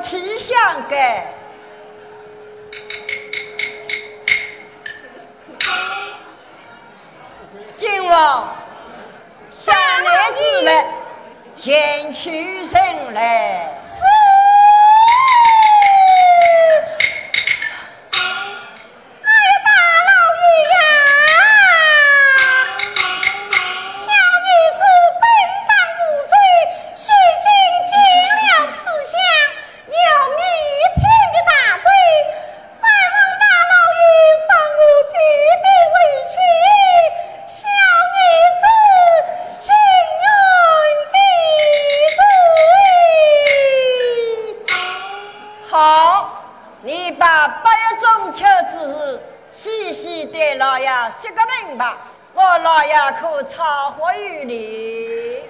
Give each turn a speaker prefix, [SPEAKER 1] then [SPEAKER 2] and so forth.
[SPEAKER 1] 气象的。今王下来之来，前去人来。细细对老爷说个明白，我老爷可超乎于你。